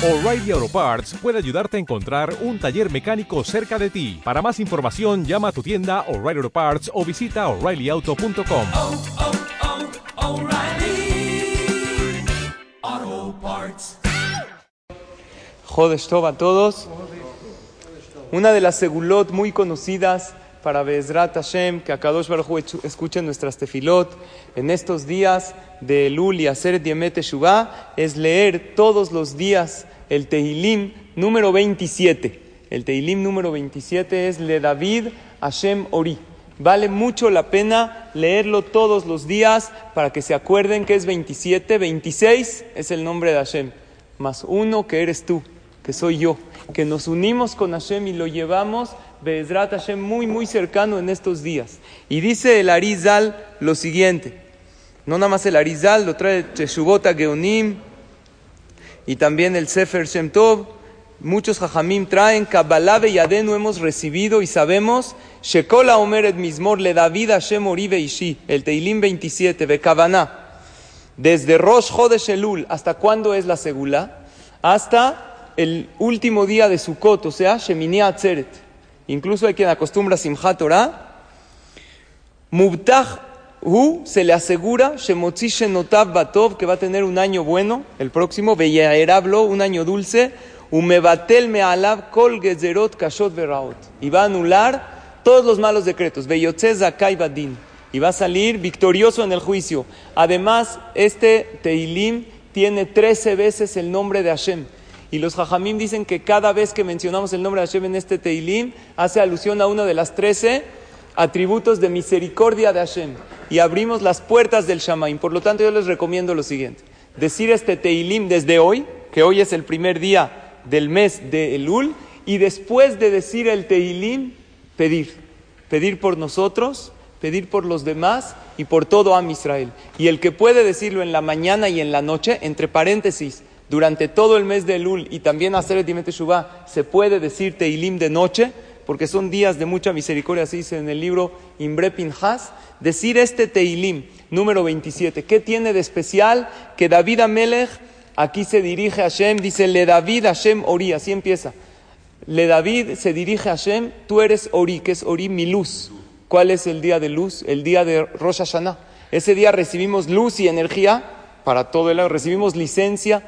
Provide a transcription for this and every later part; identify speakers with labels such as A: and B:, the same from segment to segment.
A: O'Reilly Auto Parts puede ayudarte a encontrar un taller mecánico cerca de ti. Para más información, llama a tu tienda O'Reilly Auto Parts o visita oreillyauto.com.
B: oh, oh,
C: Tov a todos. Una de las segulot muy conocidas para Bezrat Hashem, que Akadosh Baruj escuche nuestras tefilot en estos días de Elul y Yemet Teshuvah, es leer todos los días el Tehilim número 27. El Tehilim número 27 es Le David Hashem Ori. Vale mucho la pena leerlo todos los días para que se acuerden que es 27. 26 es el nombre de Hashem, más uno que eres tú, que soy yo. Que nos unimos con Hashem y lo llevamos, Bezrat Hashem, muy, muy cercano en estos días. Y dice el Arizal lo siguiente. No nada más el Arizal, lo trae Teshuvota Geonim y también el Sefer Shem Tov. Muchos Jajamim traen Kabbalah Yadenu hemos recibido y sabemos Shekola Omeret Mismor le David Hashem Oribe Ishi, el Teilim 27, Bekavaná. Desde Rosh Chodesh Elul, ¿hasta cuándo es la segula? Hasta el último día de Sukkot, o sea, Shemini Atzeret. Incluso hay quien acostumbra Simchat Torah. Mubtach Hu se le asegura Shemotzi Shenotav Batov que va a tener un año bueno, el próximo, Beyaerablo, un año dulce, Umebatel Me'alav Kol Gezerot Kashot Veraot. Y va a anular todos los malos decretos. Beyotze Zakai Badin. Y va a salir victorioso en el juicio. Además, este Teilim tiene 13 veces el nombre de Hashem. Y los Jajamim dicen que cada vez que mencionamos el nombre de Hashem en este Teilim, hace alusión a uno de las 13 atributos de misericordia de Hashem. Y abrimos las puertas del Shamaim. Por lo tanto, yo les recomiendo lo siguiente. Decir este Teilim desde hoy, que hoy es el primer día del mes de Elul, y después de decir el Teilim, pedir. Pedir por nosotros, pedir por los demás y por todo Am Israel. Y el que puede decirlo en la mañana y en la noche, entre paréntesis, durante todo el mes de Elul y también hacer el Dimet Shuvah, se puede decir Teilim de noche, porque son días de mucha misericordia, así dice en el libro Imbre Pinhas, decir este Teilim, número 27. ¿Qué tiene de especial? Que David Amelech aquí se dirige a Hashem, dice Le David Hashem Ori, así empieza. Le David se dirige a Hashem, tú eres Ori, que es Ori mi luz. ¿Cuál es el día de luz? El día de Rosh Hashanah. Ese día recibimos luz y energía para todo el año, recibimos licencia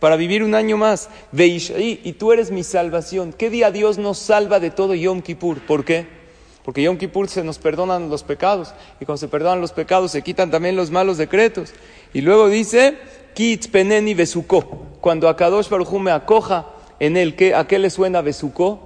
C: para vivir un año más. Veishai, y tú eres mi salvación. ¿Qué día Dios nos salva de todo Yom Kippur? ¿Por qué? Porque Yom Kippur se nos perdonan los pecados. Y cuando se perdonan los pecados, se quitan también los malos decretos. Y luego dice, Kitz peneni besuko. Cuando Akadosh Baruj me acoja en él, ¿qué, ¿a qué le suena besuko?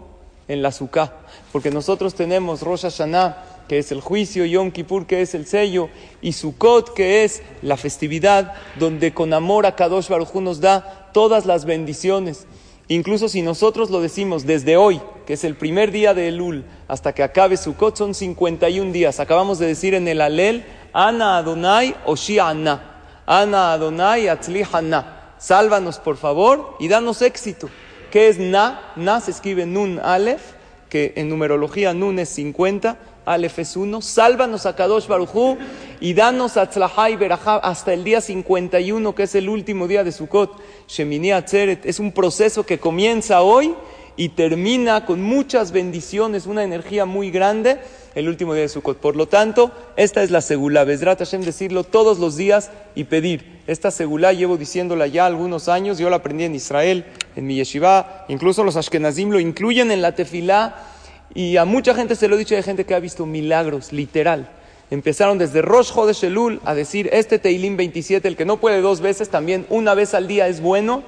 C: En la suká. Porque nosotros tenemos Rosh Hashanah, que es el juicio, Yom Kippur, que es el sello, y Sukkot, que es la festividad, donde con amor a Kadosh Baruj nos da todas las bendiciones. Incluso si nosotros lo decimos desde hoy, que es el primer día de Elul, hasta que acabe Sukkot, son 51 días. Acabamos de decir en el Alel, Ana Adonai Ana. Ana Adonai Atzlihana. Sálvanos, por favor, y danos éxito. ¿Qué es Na? Na se escribe Nun Aleph, que en numerología Nun es 50, Aleph es 1. Sálvanos a Kadosh Barujú y danos a Tzlahá y Berajá hasta el día 51, que es el último día de Sukkot. Shemini Atzeret es un proceso que comienza hoy y termina con muchas bendiciones, una energía muy grande el último día de Sukkot. Por lo tanto, esta es la segula. Bezrat Hashem decirlo todos los días y pedir. Esta segula llevo diciéndola ya algunos años. Yo la aprendí en Israel, en mi yeshiva. Incluso los ashkenazim lo incluyen en la tefilá. Y a mucha gente se lo he dicho, hay gente que ha visto milagros, literal. Empezaron desde Rosh Elul a decir, este Teilim 27, el que no puede dos veces, también una vez al día es bueno.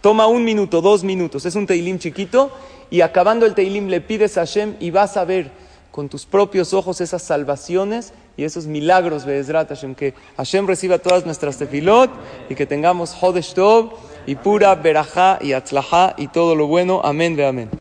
C: Toma un minuto, dos minutos, es un Teilim chiquito. Y acabando el Teilim le pides a Hashem y vas a ver con tus propios ojos esas salvaciones y esos milagros, Be'ezrat Hashem, que Hashem reciba todas nuestras tefilot y que tengamos Hodesh Tov y pura Berajá y Atzlajá y todo lo bueno. Amén, ve amén.